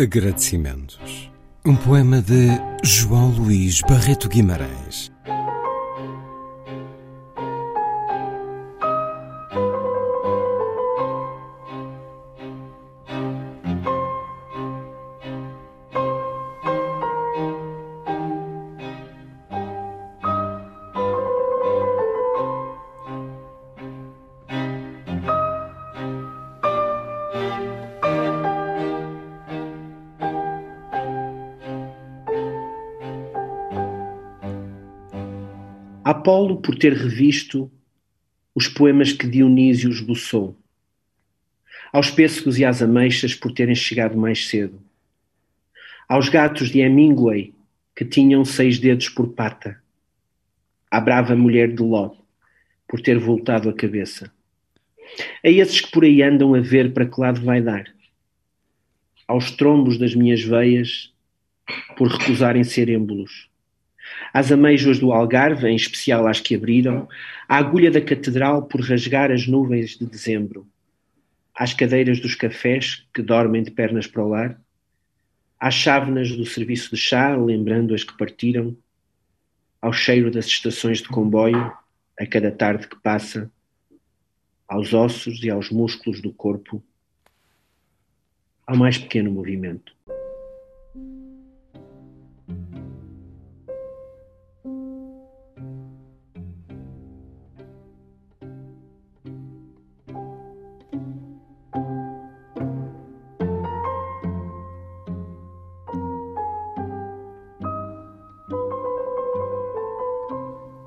Agradecimentos. Um poema de João Luís Barreto Guimarães. Apolo por ter revisto os poemas que Dionísio esboçou, aos pêssegos e às ameixas por terem chegado mais cedo, aos gatos de Hemingway que tinham seis dedos por pata, à brava mulher de Ló por ter voltado a cabeça, a esses que por aí andam a ver para que lado vai dar, aos trombos das minhas veias por recusarem ser êmbolos às ameijoas do Algarve, em especial às que abriram, à agulha da catedral por rasgar as nuvens de dezembro, às cadeiras dos cafés que dormem de pernas para o lar, às chávenas do serviço de chá, lembrando as que partiram, ao cheiro das estações de comboio, a cada tarde que passa, aos ossos e aos músculos do corpo, ao mais pequeno movimento.